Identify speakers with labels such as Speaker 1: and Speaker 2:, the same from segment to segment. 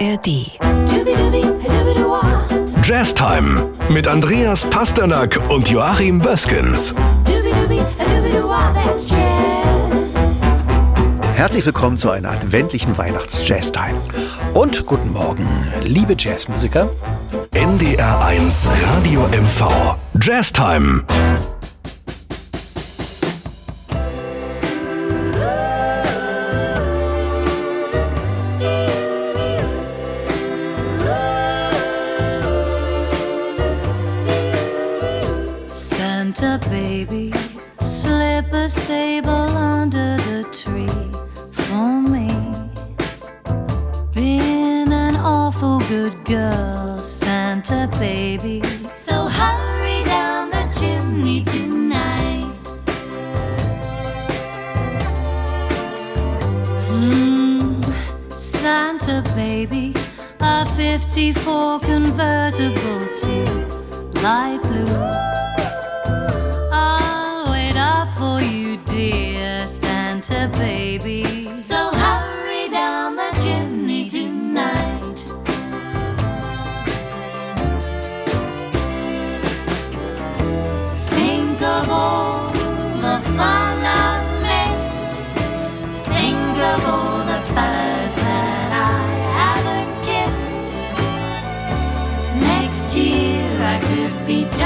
Speaker 1: ARD.
Speaker 2: Jazz Time mit Andreas Pasternak und Joachim Böskens.
Speaker 3: Herzlich willkommen zu einer adventlichen Weihnachts-Jazz-Time.
Speaker 4: Und guten Morgen, liebe Jazzmusiker.
Speaker 2: NDR1 Radio MV. Jazz
Speaker 5: baby, slip a sable under the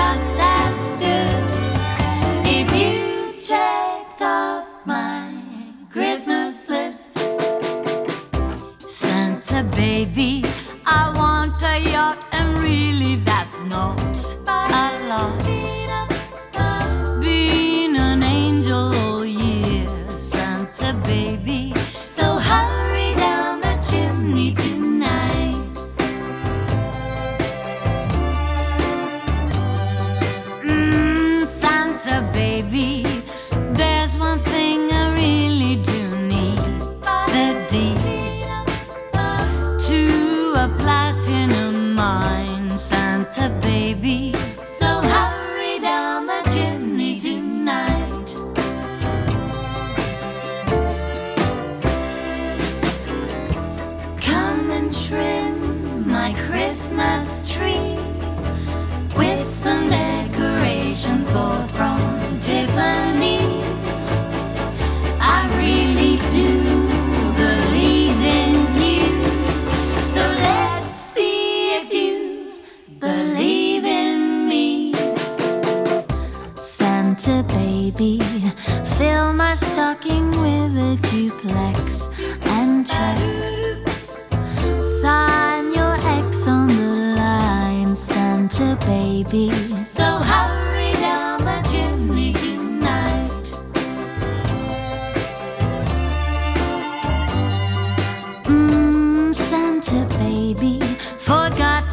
Speaker 5: could be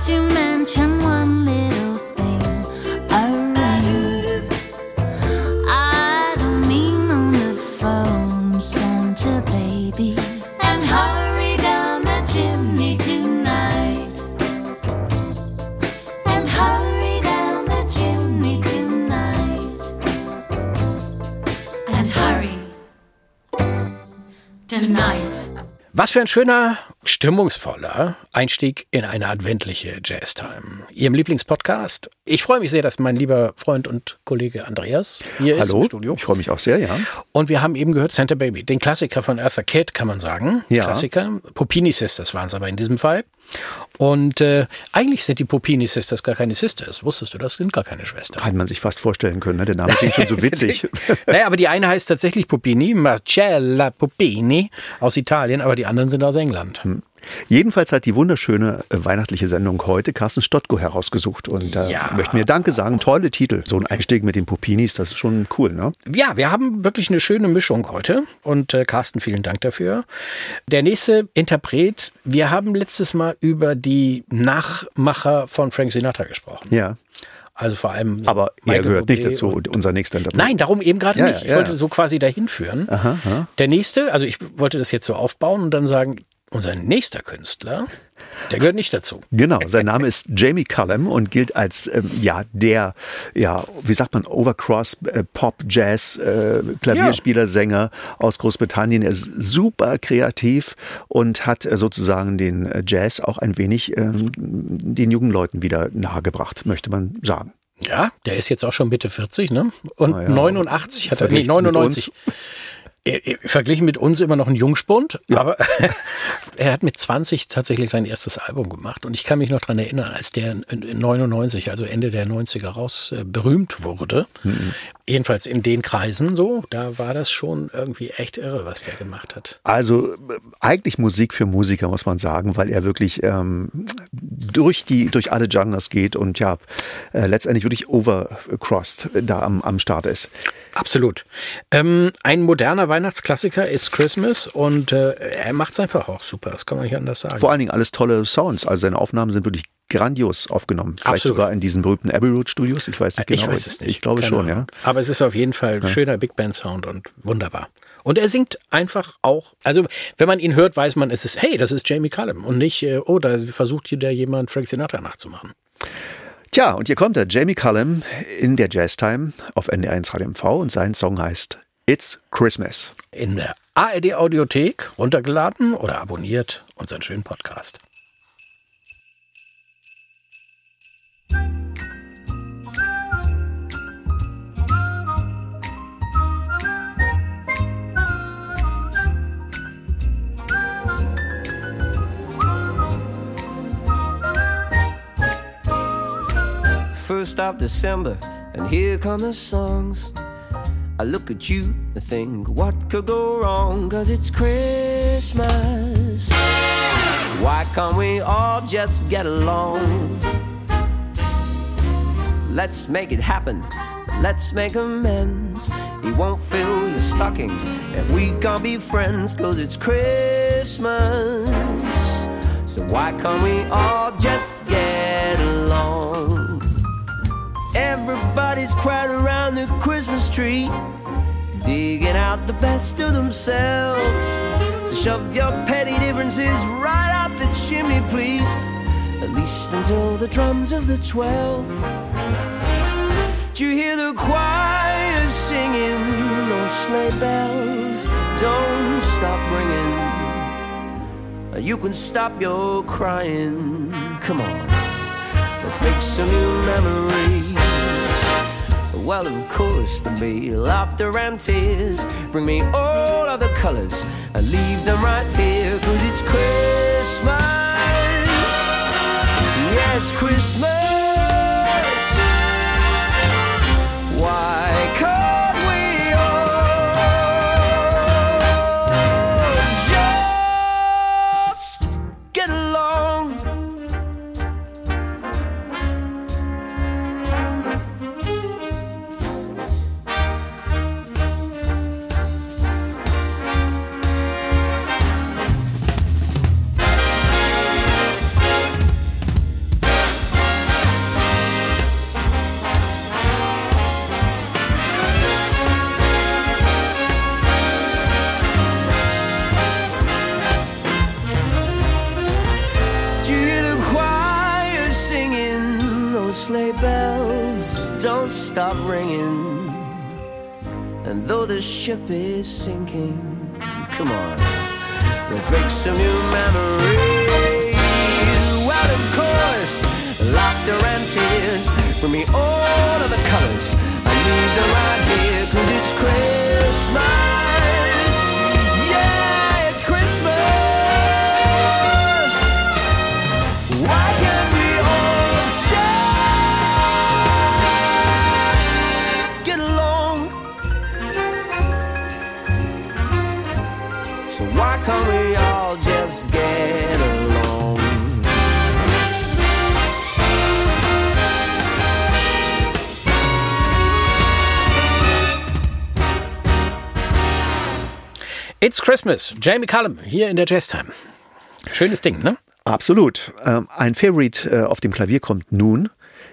Speaker 5: to mention one little thing. A ring. I don't mean on the phone, Santa baby. And hurry down the chimney tonight. And hurry down the chimney tonight. And hurry tonight.
Speaker 4: Was für ein schöner, stimmungsvoller Einstieg in eine adventliche Jazz-Time. Ihrem Lieblingspodcast. Ich freue mich sehr, dass mein lieber Freund und Kollege Andreas hier ist
Speaker 3: Hallo,
Speaker 4: im Studio.
Speaker 3: ich freue mich auch sehr, ja.
Speaker 4: Und wir haben eben gehört Santa Baby, den Klassiker von Arthur Kidd, kann man sagen.
Speaker 3: Ja.
Speaker 4: Klassiker. Popini Sisters waren es aber in diesem Fall. Und äh, eigentlich sind die Popini Sisters gar keine Sisters. Wusstest du, das sind gar keine Schwestern.
Speaker 3: Kann man sich fast vorstellen können, ne? der Name klingt schon so witzig.
Speaker 4: naja, aber die eine heißt tatsächlich Popini, Marcella Popini aus Italien, aber die anderen sind aus England.
Speaker 3: Jedenfalls hat die wunderschöne äh, weihnachtliche Sendung heute Carsten Stottko herausgesucht und äh,
Speaker 4: Ja.
Speaker 3: möchten wir Danke sagen. Tolle Titel. So ein Einstieg mit den Pupinis, das ist schon cool, ne?
Speaker 4: Ja, wir haben wirklich eine schöne Mischung heute und äh, Carsten, vielen Dank dafür. Der nächste Interpret, wir haben letztes Mal über die Nachmacher von Frank Sinatra gesprochen.
Speaker 3: Ja.
Speaker 4: Also vor allem.
Speaker 3: Aber er
Speaker 4: Michael
Speaker 3: gehört nicht
Speaker 4: Bublé
Speaker 3: dazu,
Speaker 4: und-
Speaker 3: unser nächster Interpret.
Speaker 4: Nein, darum eben gerade
Speaker 3: Ja,
Speaker 4: nicht. Ich
Speaker 3: ja.
Speaker 4: wollte so quasi dahin führen. Der nächste, also ich wollte das jetzt so aufbauen und dann sagen, unser nächster Künstler, der gehört nicht dazu.
Speaker 3: Genau, sein Name ist Jamie Cullum und gilt als ähm, ja der ja wie sagt man Overcross äh, Pop Jazz äh, Klavierspieler Sänger aus Großbritannien. Er ist super kreativ und hat äh, sozusagen den äh, Jazz auch ein wenig ähm, den jungen Leuten wieder nahegebracht, möchte man sagen.
Speaker 4: Ja, der ist jetzt auch schon Mitte 40, ne? Und
Speaker 3: Ah ja.
Speaker 4: 89 hat er, nee,
Speaker 3: Verglichen mit
Speaker 4: 99. Er- er- Verglichen mit uns immer noch ein Jungspund, aber er hat mit 20 tatsächlich sein erstes Album gemacht. Und ich kann mich noch dran erinnern, als der in- in 99, also Ende der 90er raus äh, berühmt wurde. Jedenfalls in den Kreisen so, da war das schon irgendwie echt irre, was der gemacht hat.
Speaker 3: Also äh, eigentlich Musik für Musiker, muss man sagen, weil er wirklich ähm, durch die durch alle Genres geht und ja äh, letztendlich wirklich overcrossed äh, da am, am Start ist.
Speaker 4: Absolut. Ähm, ein moderner Weihnachtsklassiker ist Christmas und äh, er macht es einfach auch super, das kann man nicht anders sagen.
Speaker 3: Vor allen Dingen alles tolle Sounds. Also seine Aufnahmen sind wirklich grandios aufgenommen. Vielleicht
Speaker 4: Absolut.
Speaker 3: sogar in diesen berühmten Abbey Road Studios. Ich weiß nicht genau.
Speaker 4: ich weiß es nicht.
Speaker 3: Ich glaube
Speaker 4: Keine
Speaker 3: schon,
Speaker 4: Ahnung.
Speaker 3: ja.
Speaker 4: Aber es ist auf jeden Fall ein schöner Big Band Sound und wunderbar. Und er singt einfach auch, also wenn man ihn hört, weiß man, es ist, hey, das ist Jamie Cullum und nicht, äh, oh, da versucht hier der jemand Frank Sinatra nachzumachen.
Speaker 3: Tja, und hier kommt er, Jamie Cullum in der Jazztime auf NDR1 Radio MV und sein Song heißt It's Christmas.
Speaker 4: In der ARD Audiothek runtergeladen oder abonniert unseren schönen Podcast.
Speaker 1: First of December, and here come the songs. I look at you and think, what could go wrong? Cause it's Christmas. Why can't we all just get along? Let's make it happen. Let's make amends. He won't fill your stocking if we can't be friends, cause it's Christmas. So why can't we all just get along? Everybody's crowded around the Christmas tree, digging out the best of themselves. So shove your petty differences right out the chimney, please. At least until the drums of the twelfth. Do you hear the choir singing? Those sleigh bells don't stop ringing. Uh, you can stop your crying. Come on. Let's make some new memories. Well, of course, there'll be laughter and tears. Bring me all of the colors and leave them right here. Cause it's Christmas. Yeah, it's Christmas. Though the ship is sinking, come on, let's make some new memories. Well, of course, laughter and tears bring me all of the colors. I need them right here, cause it's Christmas. It's Christmas,
Speaker 4: Jamie Cullum hier in der Jazztime. Schönes Ding, ne?
Speaker 3: Absolut. Ähm, ein Favorite äh, auf dem Klavier kommt nun.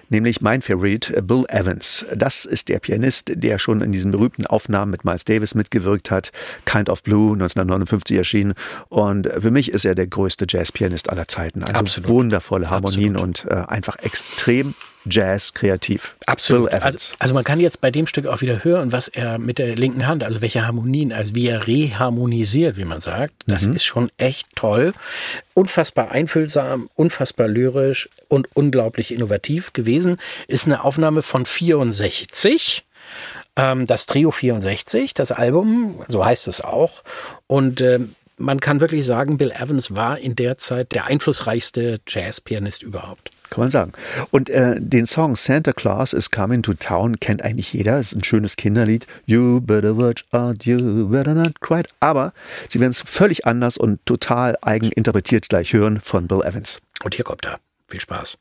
Speaker 3: nämlich mein Favorite, äh, Bill Evans. Das ist der Pianist, der schon in diesen berühmten Aufnahmen mit Miles Davis mitgewirkt hat. Kind of Blue, 1959 erschienen. Und für mich ist er der größte Jazzpianist aller Zeiten. Also
Speaker 4: Absolut.
Speaker 3: wundervolle Harmonien
Speaker 4: Absolut.
Speaker 3: und äh, einfach extrem Jazz kreativ.
Speaker 4: Absolut. Also, also man kann jetzt bei dem Stück auch wieder hören, was er mit der linken Hand, also welche Harmonien, also wie er reharmonisiert, wie man sagt. Das
Speaker 3: Mhm.
Speaker 4: ist schon echt toll. Unfassbar einfühlsam, unfassbar lyrisch und unglaublich innovativ gewesen. Ist eine Aufnahme von 64. Ähm, das Trio 64, das Album, so heißt es auch. Und ähm, man kann wirklich sagen, Bill Evans war in der Zeit der einflussreichste Jazzpianist überhaupt.
Speaker 3: Kann man sagen. Und äh, den Song Santa Claus is Coming to Town kennt eigentlich jeder. Ist ein schönes Kinderlied. You better watch out, you better not cry. Aber Sie werden es völlig anders und total eigen interpretiert gleich hören von Bill Evans.
Speaker 4: Und hier kommt er. Viel Spaß.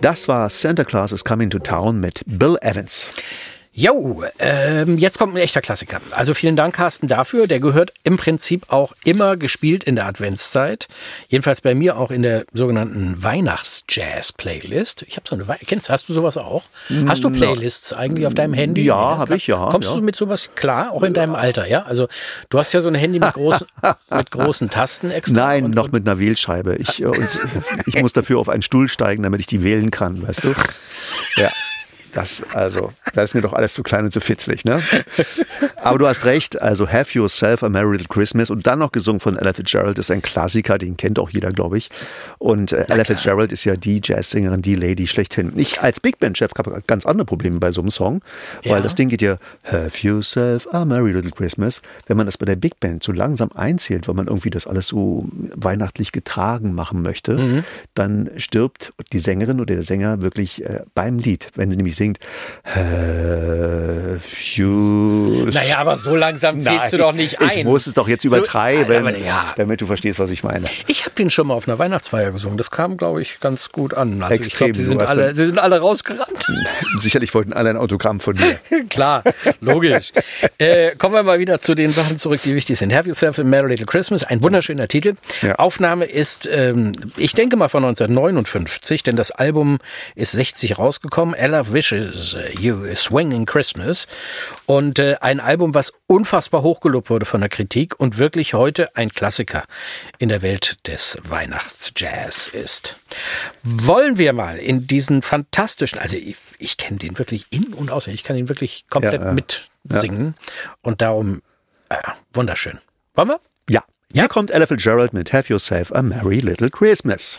Speaker 3: Das war Santa Claus is Coming to Town mit Bill Evans.
Speaker 4: Jo, ähm, jetzt kommt ein echter Klassiker. Also vielen Dank, Carsten, dafür. Der gehört im Prinzip auch immer gespielt in der Adventszeit. Jedenfalls bei mir auch in der sogenannten Weihnachts-Jazz-Playlist. Ich habe so eine, Wei- kennst, hast du sowas auch? Hast du Playlists eigentlich auf deinem Handy?
Speaker 3: Ja, habe ich, ja,
Speaker 4: Kommst
Speaker 3: ja.
Speaker 4: du mit sowas klar, auch in deinem Alter, ja? Also du hast ja so ein Handy mit großen, mit großen Tasten extra.
Speaker 3: Nein,
Speaker 4: und,
Speaker 3: noch mit einer Wählscheibe. Ich, äh, und ich muss dafür auf einen Stuhl steigen, damit ich die wählen kann, weißt du? Ja. Das, also, das ist mir doch alles zu klein und zu fitzlig, ne? Aber du hast recht, also Have Yourself a Merry Little Christmas und dann noch gesungen von Ella Fitzgerald ist ein Klassiker, den kennt auch jeder, glaube ich. Und äh, Ella Fitzgerald ist ja die Jazzsängerin, die Lady schlechthin. Ich als Big Band-Chef habe ganz andere Probleme bei so einem Song, weil
Speaker 4: Ja.
Speaker 3: das Ding geht ja Have Yourself a Merry Little Christmas. Wenn man das bei der Big Band so langsam einzählt, weil man irgendwie das alles so weihnachtlich getragen machen möchte,
Speaker 4: Mhm.
Speaker 3: dann stirbt die Sängerin oder der Sänger wirklich äh, beim Lied, wenn sie nämlich singt Have Yourself
Speaker 4: Naja, aber so langsam zählst du
Speaker 3: Nein,
Speaker 4: doch nicht ein.
Speaker 3: Ich muss es doch jetzt
Speaker 4: So-
Speaker 3: übertreiben,
Speaker 4: aber ja.
Speaker 3: damit du verstehst, was ich meine.
Speaker 4: Ich habe den schon mal auf einer Weihnachtsfeier gesungen. Das kam, glaube ich, ganz gut an. Also ich
Speaker 3: Extrem,
Speaker 4: glaube, sie
Speaker 3: du
Speaker 4: sind alle, sie sind alle rausgerannt.
Speaker 3: Sicherlich wollten alle ein Autogramm von dir.
Speaker 4: Klar, logisch. äh, kommen wir mal wieder zu den Sachen zurück, die wichtig sind. Have Yourself a Merry Little Christmas, ein wunderschöner Titel.
Speaker 3: Ja.
Speaker 4: Aufnahme ist, ähm, ich denke mal von 1959, denn das Album ist 60 rausgekommen. Ella wishes you a swinging Christmas. Und äh, ein Album, was unfassbar hochgelobt wurde von der Kritik und wirklich heute ein Klassiker in der Welt des Weihnachtsjazz ist. Wollen wir mal in diesen fantastischen, also ich, ich kenne den wirklich in- und auswendig, ich kann ihn wirklich komplett
Speaker 3: Ja, ja.
Speaker 4: mitsingen und darum äh, wunderschön. Wollen wir?
Speaker 3: Ja, hier kommt Ella Fitzgerald mit Have Yourself a Merry Little Christmas.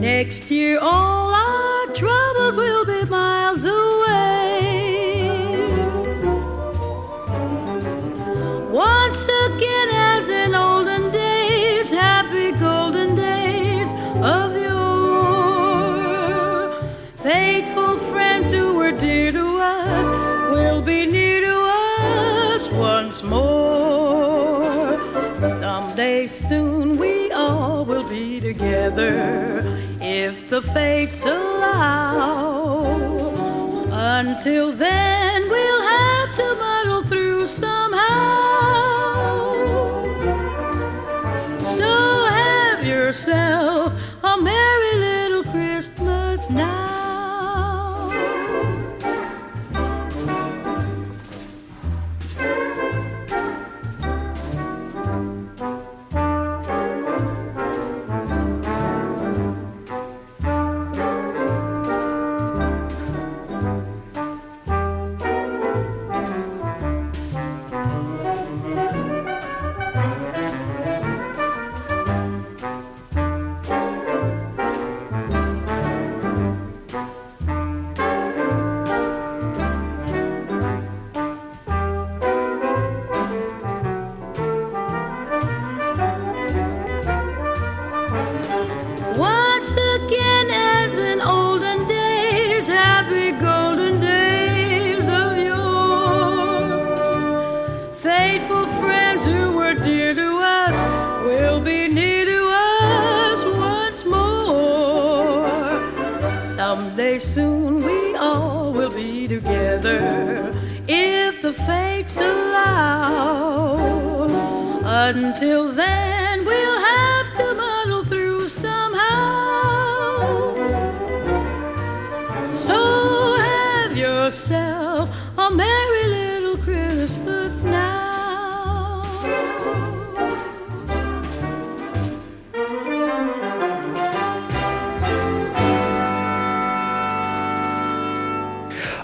Speaker 6: Next year, all our troubles will be miles away. Once again, as in olden days, happy golden days of yore. Faithful friends who were dear to us will be near to us once more. Someday soon we all will be together if the fates allow. Until then, we'll have to muddle through somehow. So have yourself a merry yourself a merry little Christmas now.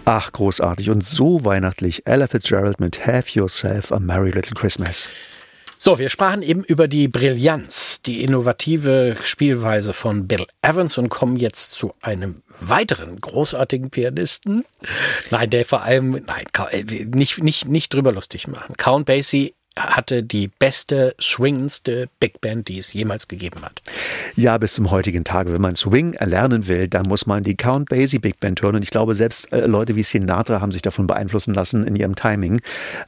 Speaker 3: Ach, großartig und so weihnachtlich. Ella Fitzgerald mit Have Yourself a Merry Little Christmas.
Speaker 4: So, wir sprachen eben über die Brillanz, die innovative Spielweise von Bill Evans und kommen jetzt zu einem weiteren großartigen Pianisten. Nein, der vor allem, nein, äh, nicht, nicht, nicht drüber lustig machen. Count Basie hatte die beste, swingendste Big Band, die es jemals gegeben hat.
Speaker 3: Ja, bis zum heutigen Tage. Wenn man Swing erlernen will, dann muss man die Count Basie Big Band hören. Und ich glaube, selbst äh, Leute wie Sinatra haben sich davon beeinflussen lassen in ihrem Timing.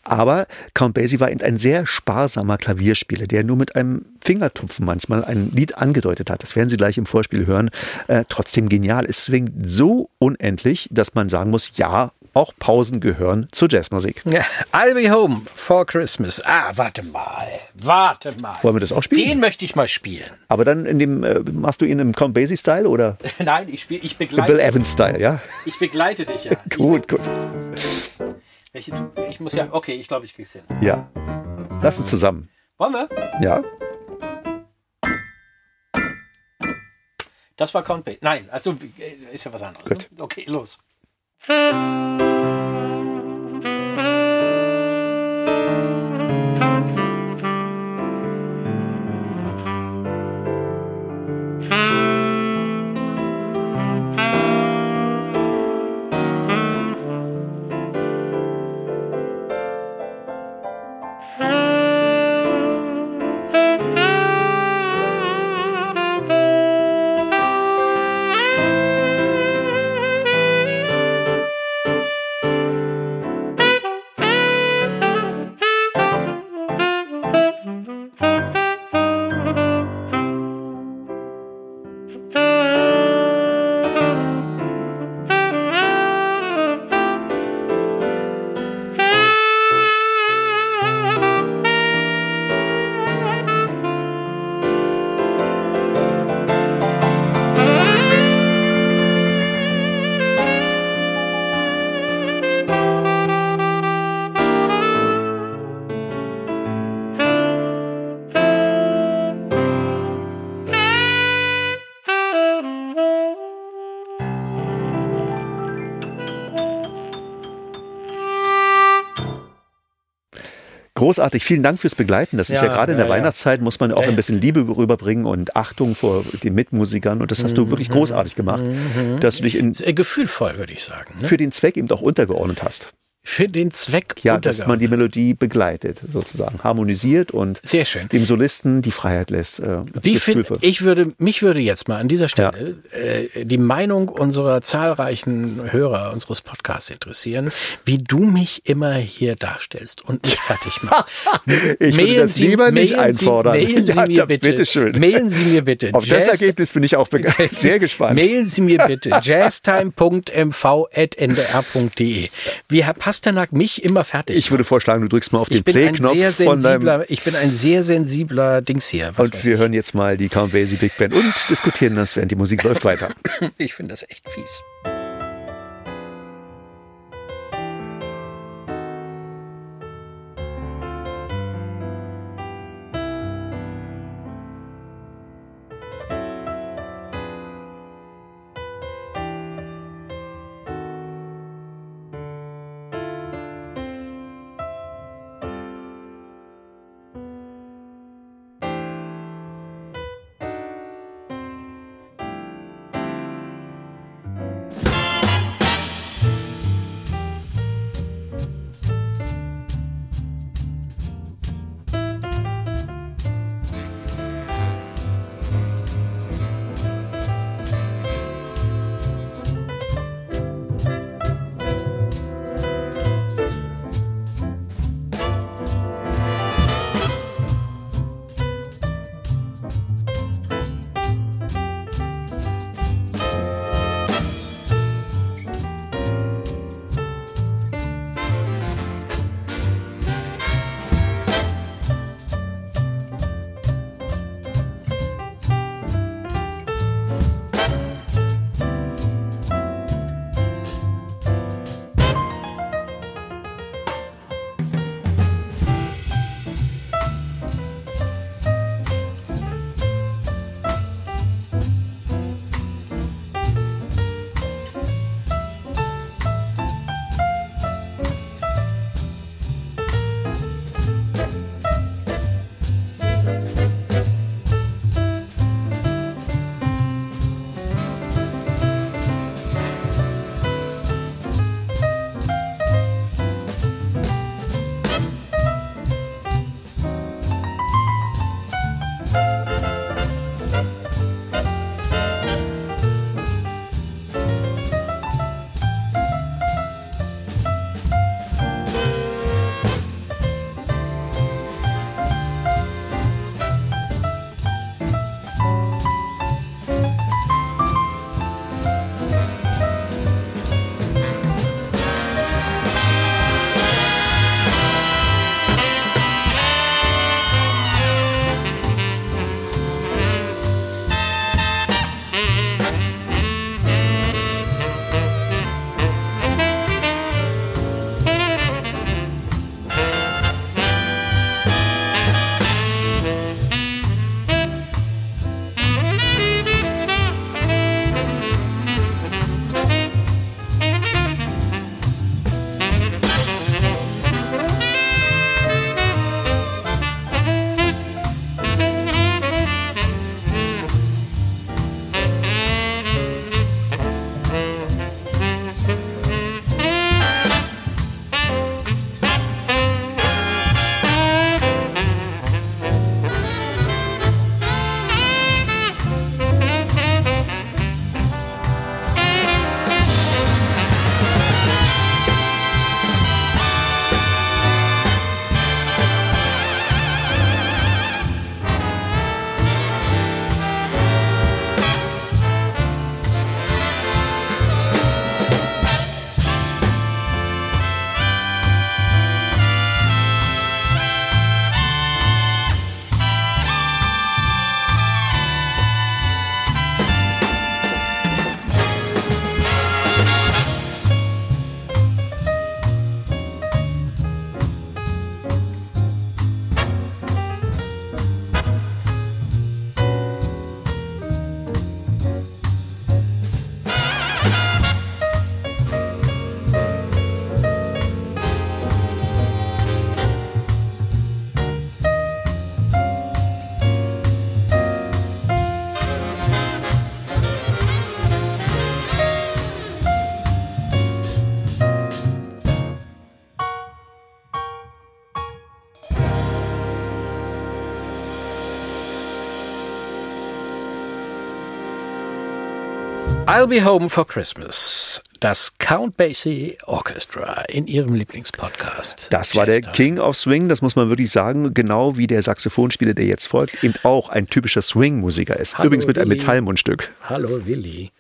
Speaker 3: Aber Count Basie war ein sehr sparsamer Klavierspieler, der nur mit einem Fingertupfen manchmal ein Lied angedeutet hat. Das werden Sie gleich im Vorspiel hören. Äh, trotzdem genial. Es swingt so unendlich, dass man sagen muss, ja, auch Pausen gehören zur Jazzmusik.
Speaker 4: Ja, I'll be home for Christmas. Ah, warte mal. Warte mal.
Speaker 3: Wollen wir das auch spielen?
Speaker 4: Den möchte ich mal spielen.
Speaker 3: Aber dann in dem, äh, machst du ihn im Count Basie-Style oder
Speaker 4: Nein, ich spiele, ich
Speaker 3: Bill
Speaker 4: begleite,
Speaker 3: Evans-Style, ja?
Speaker 4: ich begleite dich ja.
Speaker 3: Gut, gut.
Speaker 4: Ich, welche, ich muss ja, okay, ich glaube, ich krieg's hin.
Speaker 3: Ja. Lass uns zusammen.
Speaker 4: Wollen wir?
Speaker 3: Ja?
Speaker 4: Das war Count Basie. Nein, also äh, ist ja was anderes. Ne? Okay, los.
Speaker 3: Música Großartig, vielen Dank fürs Begleiten. Das ist ja, gerade in der. Weihnachtszeit, muss man auch ein bisschen Liebe rüberbringen und Achtung vor den Mitmusikern. Und das hast du wirklich großartig gemacht, dass du dich in,
Speaker 4: Äh, Gefühlvoll, würde ich sagen. Ne?
Speaker 3: für den Zweck eben auch untergeordnet hast.
Speaker 4: Für den Zweck
Speaker 3: Ja, dass man die. Melodie begleitet, sozusagen, harmonisiert und
Speaker 4: Sehr schön.
Speaker 3: dem Solisten die Freiheit lässt. Äh,
Speaker 4: Wie find, ich würde, mich würde jetzt mal an dieser Stelle äh, die Meinung unserer zahlreichen Hörer unseres Podcasts interessieren, wie du mich immer hier darstellst und mich fertig machst.
Speaker 3: Ich würde das lieber nicht
Speaker 4: mailen Sie,
Speaker 3: einfordern.
Speaker 4: Mailen Sie
Speaker 3: Ja,
Speaker 4: mir
Speaker 3: da-
Speaker 4: bitte.
Speaker 3: bitteschön.
Speaker 4: Mailen Sie mir bitte.
Speaker 3: Auf das
Speaker 4: Jazz-
Speaker 3: Ergebnis bin ich auch sehr gespannt.
Speaker 4: Mailen Sie mir bitte jazztime.mv.ndr.de. Wie Herr Pasternak mich immer fertig
Speaker 3: Ich würde vorschlagen, du drückst mal auf
Speaker 4: ich
Speaker 3: den Play-Knopf von deinem
Speaker 4: ich bin ein sehr sensibler Dings hier.
Speaker 3: Und wir hören jetzt mal die Count Basie Big Band und diskutieren das, während die Musik läuft weiter.
Speaker 4: ich. ich finde das echt fies. I'll Be Home for Christmas. Das Count Basie Orchestra in ihrem Lieblingspodcast.
Speaker 3: Das war der. King of Swing, das muss man wirklich sagen, genau wie der Saxophonspieler, der jetzt folgt, eben auch ein typischer Swing-Musiker ist.
Speaker 4: Hallo,
Speaker 3: Übrigens mit einem
Speaker 4: Willi.
Speaker 3: Metallmundstück.
Speaker 4: Hallo Willi.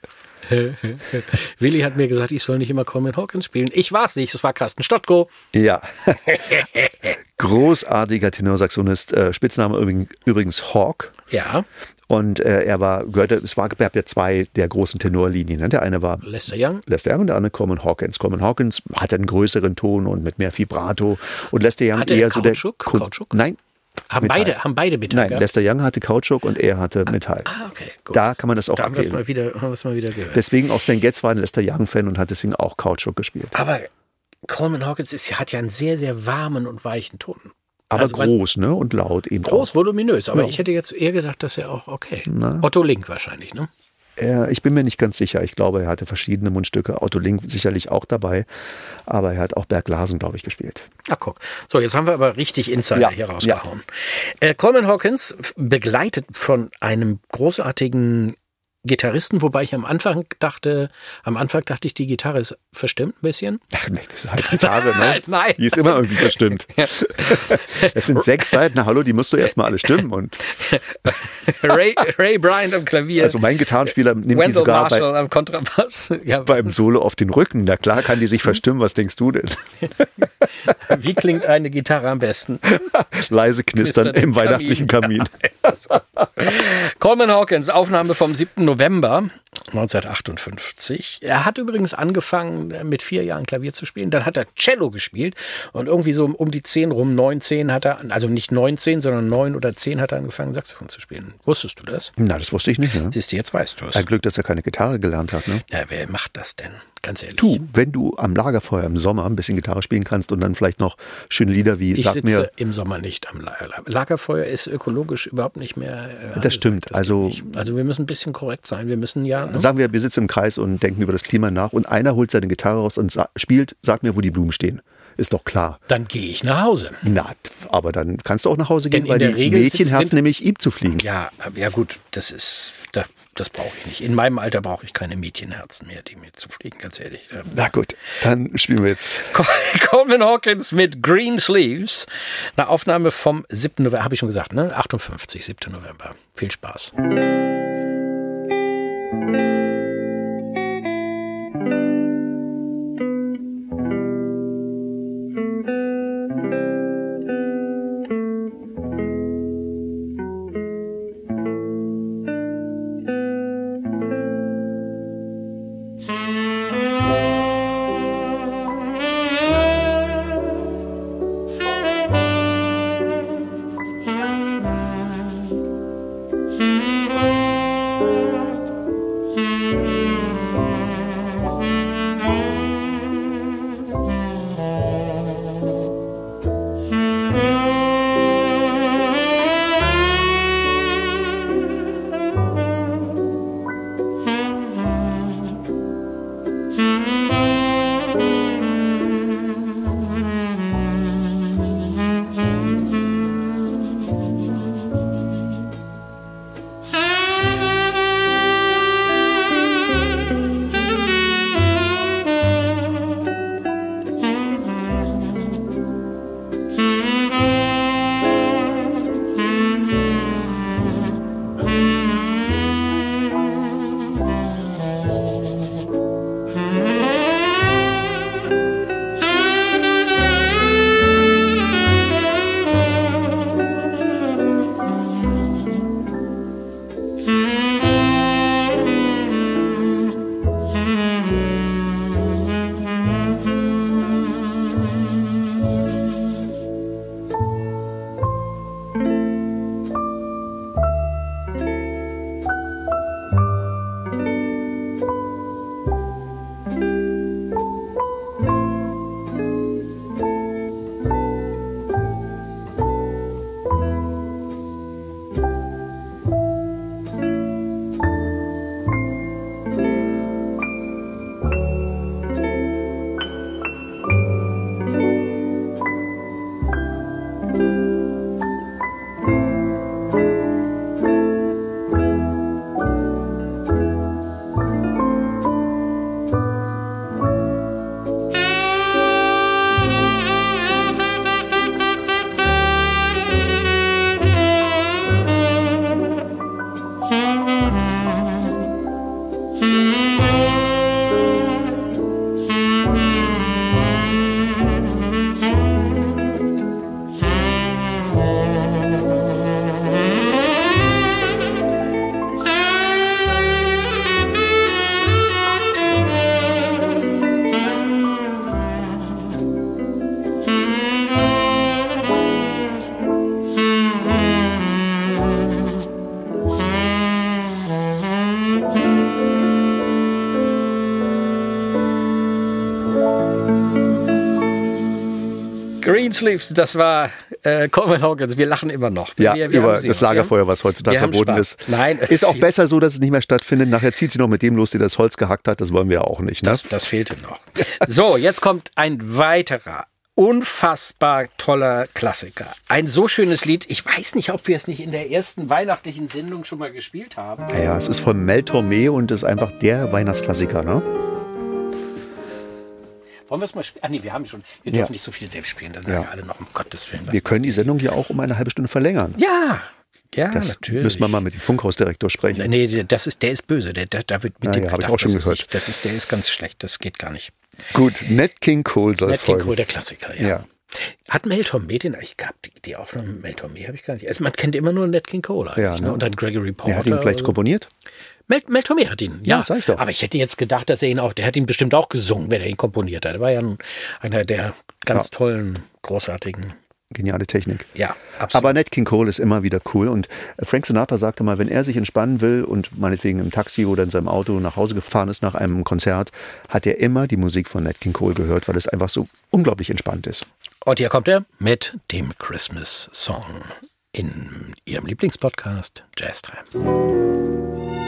Speaker 4: Willi hat mir gesagt, ich soll nicht immer Coleman Hawkins spielen. Ich war's nicht, es war Carsten Stottko.
Speaker 3: Ja. Großartiger Tenorsaxonist, äh, Spitzname übrigens, übrigens Hawk.
Speaker 4: Ja,
Speaker 3: Und äh, er war, gehörte, es war, gab ja zwei der großen Tenorlinien. Ne? Der eine war
Speaker 4: Lester Young.
Speaker 3: Lester Young und der andere Coleman Hawkins. Coleman Hawkins hatte einen größeren Ton und mit mehr Vibrato. Und Lester Young
Speaker 4: Hatte er
Speaker 3: eher so der
Speaker 4: Kautschuk?
Speaker 3: Kunst-
Speaker 4: Kautschuk?
Speaker 3: Nein,
Speaker 4: Haben
Speaker 3: Metall.
Speaker 4: beide, haben beide Metall
Speaker 3: nein.
Speaker 4: gehabt?
Speaker 3: Lester Young hatte Kautschuk und er hatte Metall.
Speaker 4: Ah, okay, gut.
Speaker 3: Da kann man das auch
Speaker 4: da haben wir es mal wieder, haben mal wieder gehört.
Speaker 3: Deswegen auch Stan Getz war ein Lester Young-Fan und hat deswegen auch Kautschuk gespielt.
Speaker 4: Aber Coleman Hawkins ist, hat ja einen sehr, sehr warmen und weichen Ton.
Speaker 3: Aber
Speaker 4: Also
Speaker 3: groß, ne? Und laut eben
Speaker 4: Groß,
Speaker 3: auch.
Speaker 4: voluminös, aber
Speaker 3: Ja.
Speaker 4: ich hätte jetzt eher gedacht, dass er auch, okay. Otto Link wahrscheinlich, ne?
Speaker 3: Er, ich bin mir nicht ganz sicher. Ich glaube, er hatte verschiedene Mundstücke. Otto Link sicherlich auch dabei. Aber er hat auch Berg Larsen, glaube ich, gespielt.
Speaker 4: Ach, guck. So, jetzt haben wir aber richtig Insider
Speaker 3: Ja,
Speaker 4: hier rausgehauen. Äh, Coleman Hawkins, begleitet von einem großartigen Gitarristen, wobei ich am Anfang dachte, am Anfang dachte ich, die Gitarre ist verstimmt ein bisschen.
Speaker 3: Ach, nee, das ist halt Gitarre, ne?
Speaker 4: Nein.
Speaker 3: Die ist immer irgendwie verstimmt. Es sind sechs Seiten. Na hallo, die musst du erstmal alle stimmen. Und
Speaker 4: Ray, Ray Bryant am Klavier,
Speaker 3: also mein Gitarrenspieler nimmt die
Speaker 4: Wendell
Speaker 3: sogar bei,
Speaker 4: am Kontrabass. Ja,
Speaker 3: beim Solo auf den Rücken. Na klar kann die sich verstimmen. Was denkst du denn?
Speaker 4: wie klingt eine Gitarre am besten?
Speaker 3: Leise knistern
Speaker 4: Knistern im
Speaker 3: im weihnachtlichen Kamin.
Speaker 4: Coleman Hawkins, Aufnahme vom 7. November 1958. Er hat übrigens angefangen, mit vier Jahren Klavier zu spielen. Dann hat er Cello gespielt und irgendwie so um die 10 rum, 9, 10 hat er, also nicht 19, sondern 9 oder 10 hat er angefangen, Saxophon zu spielen. Wusstest du das?
Speaker 3: Na, das wusste ich nicht. Ne?
Speaker 4: Siehst du, jetzt weißt du es.
Speaker 3: Ein Glück, dass er keine Gitarre gelernt hat. Ne?
Speaker 4: Ja, wer macht das denn? Ganz ehrlich.
Speaker 3: Du, wenn du am Lagerfeuer im Sommer ein bisschen Gitarre spielen kannst und dann vielleicht noch schöne Lieder wie
Speaker 4: Ich
Speaker 3: Sag
Speaker 4: sitze
Speaker 3: mir,
Speaker 4: im Sommer nicht am Lager. Lagerfeuer ist ökologisch überhaupt nicht mehr. äh,
Speaker 3: Das stimmt.
Speaker 4: geht
Speaker 3: Also-
Speaker 4: also wir müssen ein bisschen korrekt sein. Wir müssen ja. Ne?
Speaker 3: sagen wir, wir sitzen im Kreis und denken über das Klima nach und einer holt seine Gitarre raus und sa spielt, sag mir, wo die Blumen stehen. Ist doch klar.
Speaker 4: Dann gehe ich nach Hause.
Speaker 3: Na, aber dann kannst du auch nach Hause
Speaker 4: Denn
Speaker 3: gehen, weil
Speaker 4: in der
Speaker 3: die
Speaker 4: Regel
Speaker 3: Mädchen herzen nämlich ihm zu fliegen.
Speaker 4: Ja, ja gut, das ist, das, brauche ich nicht. In meinem Alter brauche ich keine Mädchenherzen mehr, die mir zu fliegen, ganz ehrlich. Ähm,
Speaker 3: Na gut, dann spielen wir jetzt.
Speaker 4: Coleman Hawkins mit Green Sleeves. Eine Aufnahme vom 7. November, habe ich schon gesagt, ne? 58, 7. November. Viel Spaß. Greensleeves, das war äh, Coleman Hawkins. Wir lachen immer noch.
Speaker 3: Ja,
Speaker 4: wir, wir
Speaker 3: über das
Speaker 4: noch,
Speaker 3: Lagerfeuer, was heutzutage verboten
Speaker 4: Spaß.
Speaker 3: ist.
Speaker 4: Nein,
Speaker 3: ist auch besser so, dass es nicht mehr stattfindet. Nachher zieht sie noch mit dem los, der das Holz gehackt hat. Das wollen wir ja auch nicht. Ne?
Speaker 4: Das, das fehlte noch. So, jetzt kommt ein weiterer unfassbar toller Klassiker. Ein so schönes Lied. Ich weiß nicht, ob wir es nicht in der ersten weihnachtlichen Sendung schon mal gespielt haben.
Speaker 3: ja, es ist von Mel Tormé und ist einfach der Weihnachtsklassiker. Ne?
Speaker 4: Wollen wir es mal spielen? Ah, nee, wir haben schon. Wir
Speaker 3: Ja.
Speaker 4: dürfen nicht so viel selbst spielen. Dann sagen
Speaker 3: Ja.
Speaker 4: alle noch, um Gottes Willen.
Speaker 3: Wir können die Sendung ja auch um eine halbe Stunde verlängern.
Speaker 4: Ja, ja,
Speaker 3: Das
Speaker 4: natürlich.
Speaker 3: müssen wir mal mit dem Funkhausdirektor sprechen.
Speaker 4: Nee, der- das ist, der ist böse. Der, der, der wird mit
Speaker 3: Ja,
Speaker 4: dem
Speaker 3: ja, hab ich auch schon
Speaker 4: das ist
Speaker 3: gehört.
Speaker 4: Nicht, das ist, der ist ganz schlecht. Das geht gar nicht.
Speaker 3: Gut, Nat King Cole soll
Speaker 4: Nat King
Speaker 3: folgen.
Speaker 4: Cole, der Klassiker, ja.
Speaker 3: Ja.
Speaker 4: Hat Mel Tormé den eigentlich gehabt? Die, die Aufnahme mit Mel Tormé habe ich gar nicht. Also man kennt immer nur Nat King Cole eigentlich.
Speaker 3: Ja,
Speaker 4: ne?
Speaker 3: ne?
Speaker 4: Und dann Gregory Porter.
Speaker 3: Er hat ihn vielleicht
Speaker 4: oder so. Mel, Mel Tormé hat ihn, ja.
Speaker 3: Ja, sag ich doch.
Speaker 4: Aber ich hätte jetzt gedacht, dass er ihn auch, der hat ihn bestimmt auch gesungen, wenn er ihn komponiert hat. Er war ja ein, einer der ganz
Speaker 3: Ja.
Speaker 4: tollen, großartigen,
Speaker 3: Geniale Technik.
Speaker 4: ja, absolut.
Speaker 3: Aber Nat King Cole ist immer wieder cool. Und Frank Sinatra sagte mal, wenn er sich entspannen will und meinetwegen im Taxi oder in seinem Auto nach Hause gefahren ist nach einem Konzert, hat er immer die Musik von Nat King Cole gehört, weil es einfach so unglaublich entspannt ist.
Speaker 4: Und hier kommt er mit dem Christmas Song in Ihrem Lieblingspodcast Jazz Time.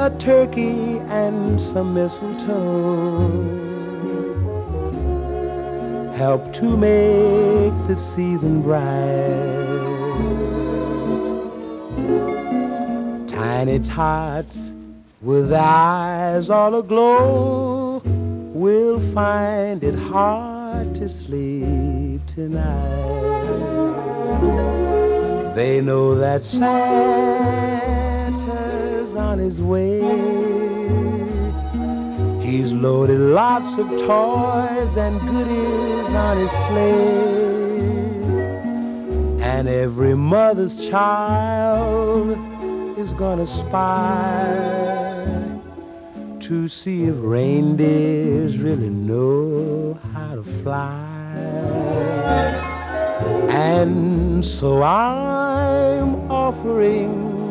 Speaker 7: a turkey and some mistletoe help to make the season bright. Tiny tots with eyes all aglow will find it hard to sleep tonight. They know that Santa's on his way. He's loaded lots of toys and goodies on his sleigh. And every mother's child is gonna spy to see if reindeers really know how to fly. And so I'm offering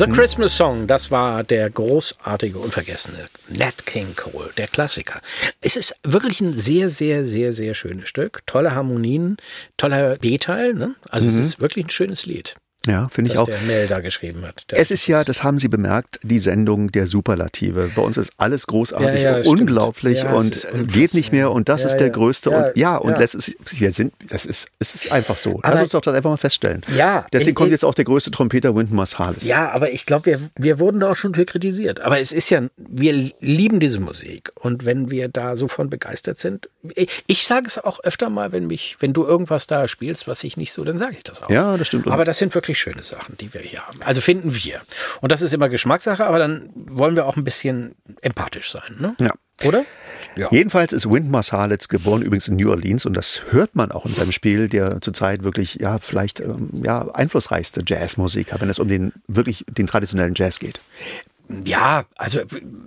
Speaker 4: The Christmas Song, das war der großartige, unvergessene Nat King Cole, der Klassiker. Es ist wirklich ein sehr, sehr, sehr, sehr schönes Stück. Tolle Harmonien, toller B-Teil. Ne? Also es ist wirklich ein schönes Lied.
Speaker 3: Ja, finde ich auch.
Speaker 4: der da geschrieben hat.
Speaker 3: Es ist ja, das haben Sie bemerkt, die Sendung der Superlative. Bei uns ist alles großartig,
Speaker 4: Ja, ja,
Speaker 3: unglaublich
Speaker 4: Ja,
Speaker 3: und geht nicht mehr und das ist der größte
Speaker 4: Ja,
Speaker 3: und ja und ist, wir sind, das ist, es ist einfach so. Lass
Speaker 4: Aber-
Speaker 3: uns doch das einfach mal feststellen.
Speaker 4: Ja,
Speaker 3: Deswegen
Speaker 4: in-
Speaker 3: kommt jetzt auch der größte Trompeter Wynton Marsalis.
Speaker 4: Ja, aber ich glaube, wir, wir wurden da auch schon für kritisiert. Aber es ist ja, wir lieben diese Musik. Und wenn wir da so von begeistert sind, ich, ich sage es auch öfter mal, wenn mich, wenn du irgendwas da spielst, was ich nicht so, dann sage ich das auch.
Speaker 3: Ja, das stimmt.
Speaker 4: Aber das sind wirklich schöne Sachen, die wir hier haben. Also finden wir. Und das ist immer Geschmackssache, aber dann wollen wir auch ein bisschen empathisch sein, ne?
Speaker 3: Ja.
Speaker 4: Oder? Ja.
Speaker 3: Jedenfalls ist Wynton Marsalis geboren übrigens in New Orleans und das hört man auch in seinem Spiel, der zurzeit wirklich ja vielleicht ähm, ja einflussreichste Jazzmusiker, wenn es um den wirklich den traditionellen Jazz geht.
Speaker 4: Ja, also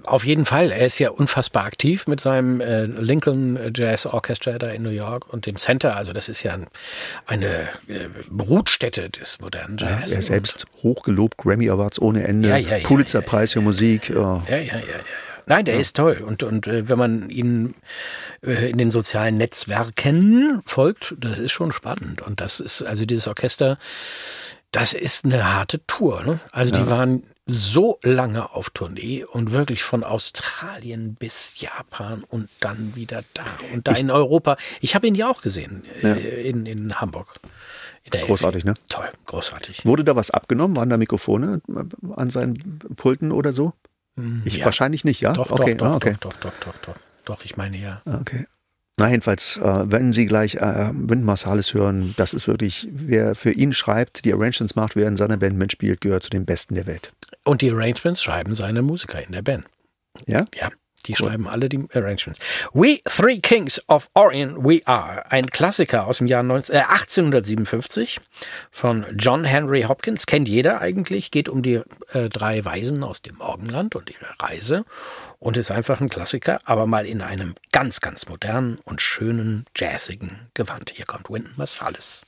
Speaker 4: auf jeden Fall. Er ist ja unfassbar aktiv mit seinem äh, Lincoln Jazz Orchestra da in New York und dem Center. Also das ist ja ein, eine äh, Brutstätte des modernen Jazz.
Speaker 3: Er ist selbst hochgelobt, Grammy Awards ohne Ende,
Speaker 4: Ja, ja, ja,
Speaker 3: Pulitzer-Preis für Musik. Ja.
Speaker 4: Ja, ja, ja, ja. ja. Nein, der ist toll. Und, und äh, wenn man ihn äh, in den sozialen Netzwerken folgt, das ist schon spannend. Und das ist, also dieses Orchester, das ist eine harte Tour. Ne? Also die waren so lange auf Tournee und wirklich von Australien bis Japan und dann wieder da und da in Europa. Ich habe ihn ja auch gesehen äh, in, in Hamburg. In
Speaker 3: Großartig,
Speaker 4: Elfi.
Speaker 3: ne?
Speaker 4: Toll, großartig.
Speaker 3: Wurde da was abgenommen? Waren da Mikrofone an seinen Pulten oder so? Ich
Speaker 4: ja.
Speaker 3: wahrscheinlich nicht, ja?
Speaker 4: Doch,
Speaker 3: okay,
Speaker 4: doch, doch,
Speaker 3: ah, okay.
Speaker 4: doch, doch, doch, doch, doch. Doch, ich meine ja.
Speaker 3: Ah, Okay. Na, jedenfalls, äh, wenn Sie gleich äh, Wynton Marsalis hören, das ist wirklich, wer für ihn schreibt, die Arrangements macht, wer in seiner Band mitspielt, gehört zu den Besten der Welt.
Speaker 4: Und die Arrangements schreiben seine Musiker in der Band.
Speaker 3: Ja?
Speaker 4: Ja, die schreiben alle die Arrangements. We Three Kings of Orion We Are, ein Klassiker aus dem Jahr 19, äh, 1857 von John Henry Hopkins, kennt jeder eigentlich, geht um die äh, drei Weisen aus dem Morgenland und ihre Reise und ist einfach ein Klassiker, aber mal in einem ganz, ganz modernen und schönen, jazzigen Gewand. Hier kommt Wynton Marsalis.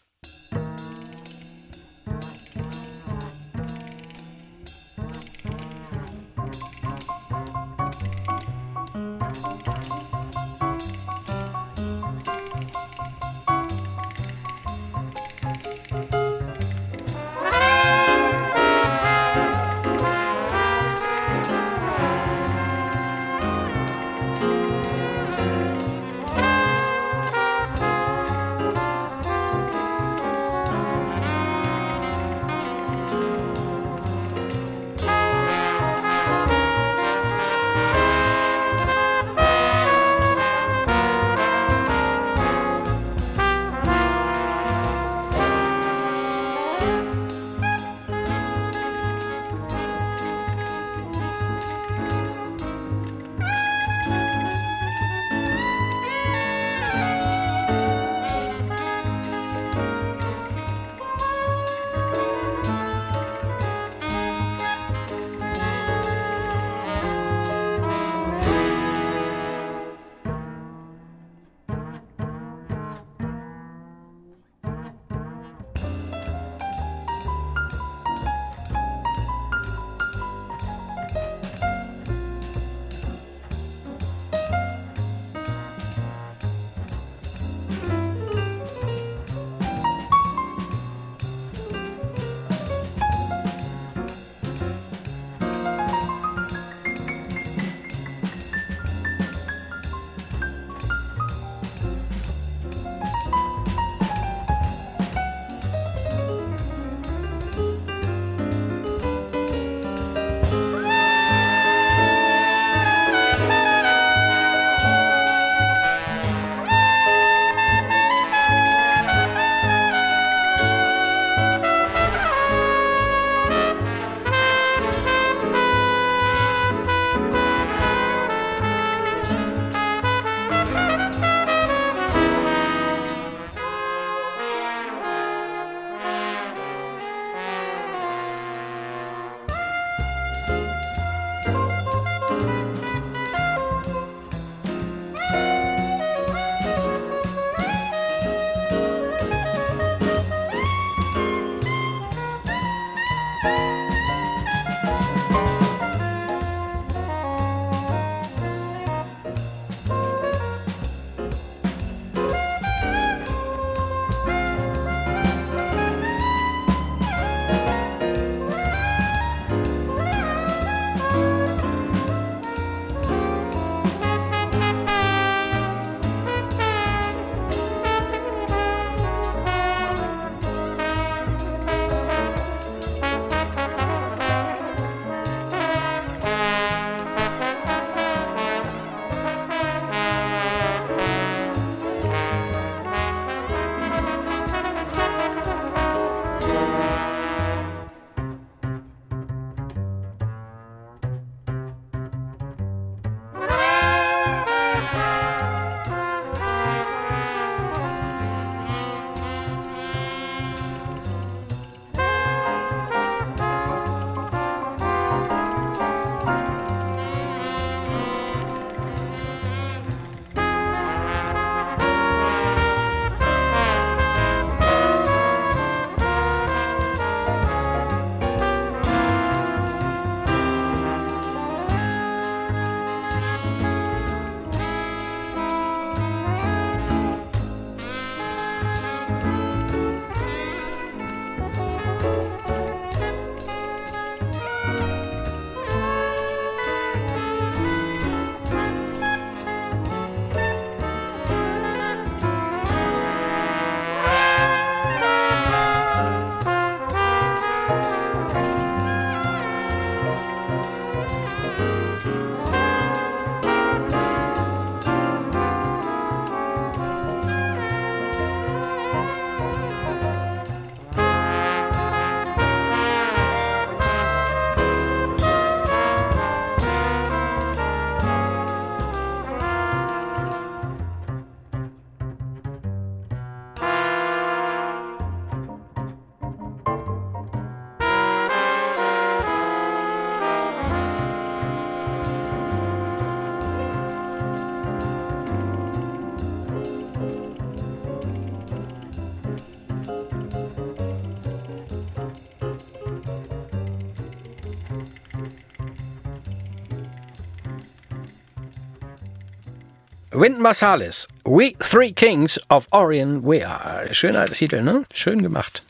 Speaker 4: Wynton Marsalis, We Three Kings of Orient We Are. Schöner Titel, ne? Schön gemacht.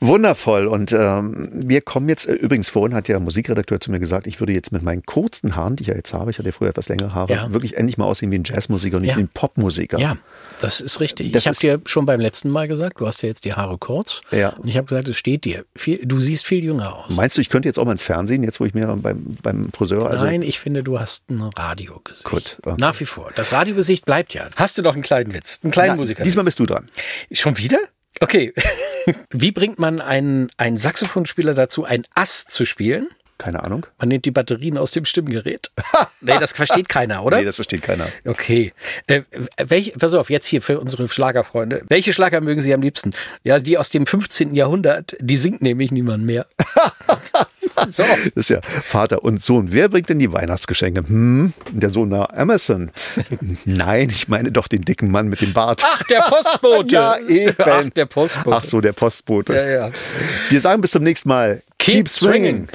Speaker 3: Wundervoll. Und ähm, wir kommen jetzt, äh, übrigens vorhin hat der Musikredakteur zu mir gesagt, ich würde jetzt mit meinen kurzen Haaren, die ich ja jetzt habe, ich hatte ja früher etwas längere Haare,
Speaker 4: Ja.
Speaker 3: wirklich endlich mal aussehen wie ein Jazzmusiker und nicht
Speaker 4: Ja.
Speaker 3: wie ein Popmusiker.
Speaker 4: Ja, das ist richtig.
Speaker 3: Das
Speaker 4: ich habe dir schon beim letzten Mal gesagt, du hast ja jetzt die Haare kurz.
Speaker 3: Ja.
Speaker 4: Und ich habe gesagt, es steht dir. Viel, du siehst viel jünger aus.
Speaker 3: Meinst du, ich könnte jetzt auch mal ins Fernsehen, jetzt wo ich mir beim, beim Friseur, also
Speaker 4: Nein, ich finde, du hast ein Radiogesicht.
Speaker 3: Gut, okay.
Speaker 4: Nach wie vor. Das Radiogesicht bleibt ja. Hast du noch einen kleinen Witz? Einen kleinen
Speaker 3: Ja,
Speaker 4: Musiker?
Speaker 3: diesmal bist du dran.
Speaker 4: Schon wieder? Okay. Wie bringt man einen, einen Saxophonspieler dazu, ein Ass zu spielen?
Speaker 3: Keine Ahnung.
Speaker 4: Man nimmt die Batterien aus dem Stimmgerät. nee, das versteht keiner, oder?
Speaker 3: Nee, das versteht keiner.
Speaker 4: Okay. Äh, welch, pass auf, jetzt hier für unsere Schlagerfreunde. Welche Schlager mögen Sie am liebsten? Ja, die aus dem 15. Jahrhundert, die singt nämlich niemand mehr. so.
Speaker 3: Das ist ja Vater und Sohn. Wer bringt denn die Weihnachtsgeschenke? Hm, der Sohn nach Amazon. Nein, ich meine doch den dicken Mann mit dem Bart.
Speaker 4: Ach, der Postbote.
Speaker 3: Ja, eben.
Speaker 4: Ach, der Postbote.
Speaker 3: Ach so, der Postbote.
Speaker 4: Ja, ja.
Speaker 3: Wir sagen bis zum nächsten Mal.
Speaker 4: Keep swinging.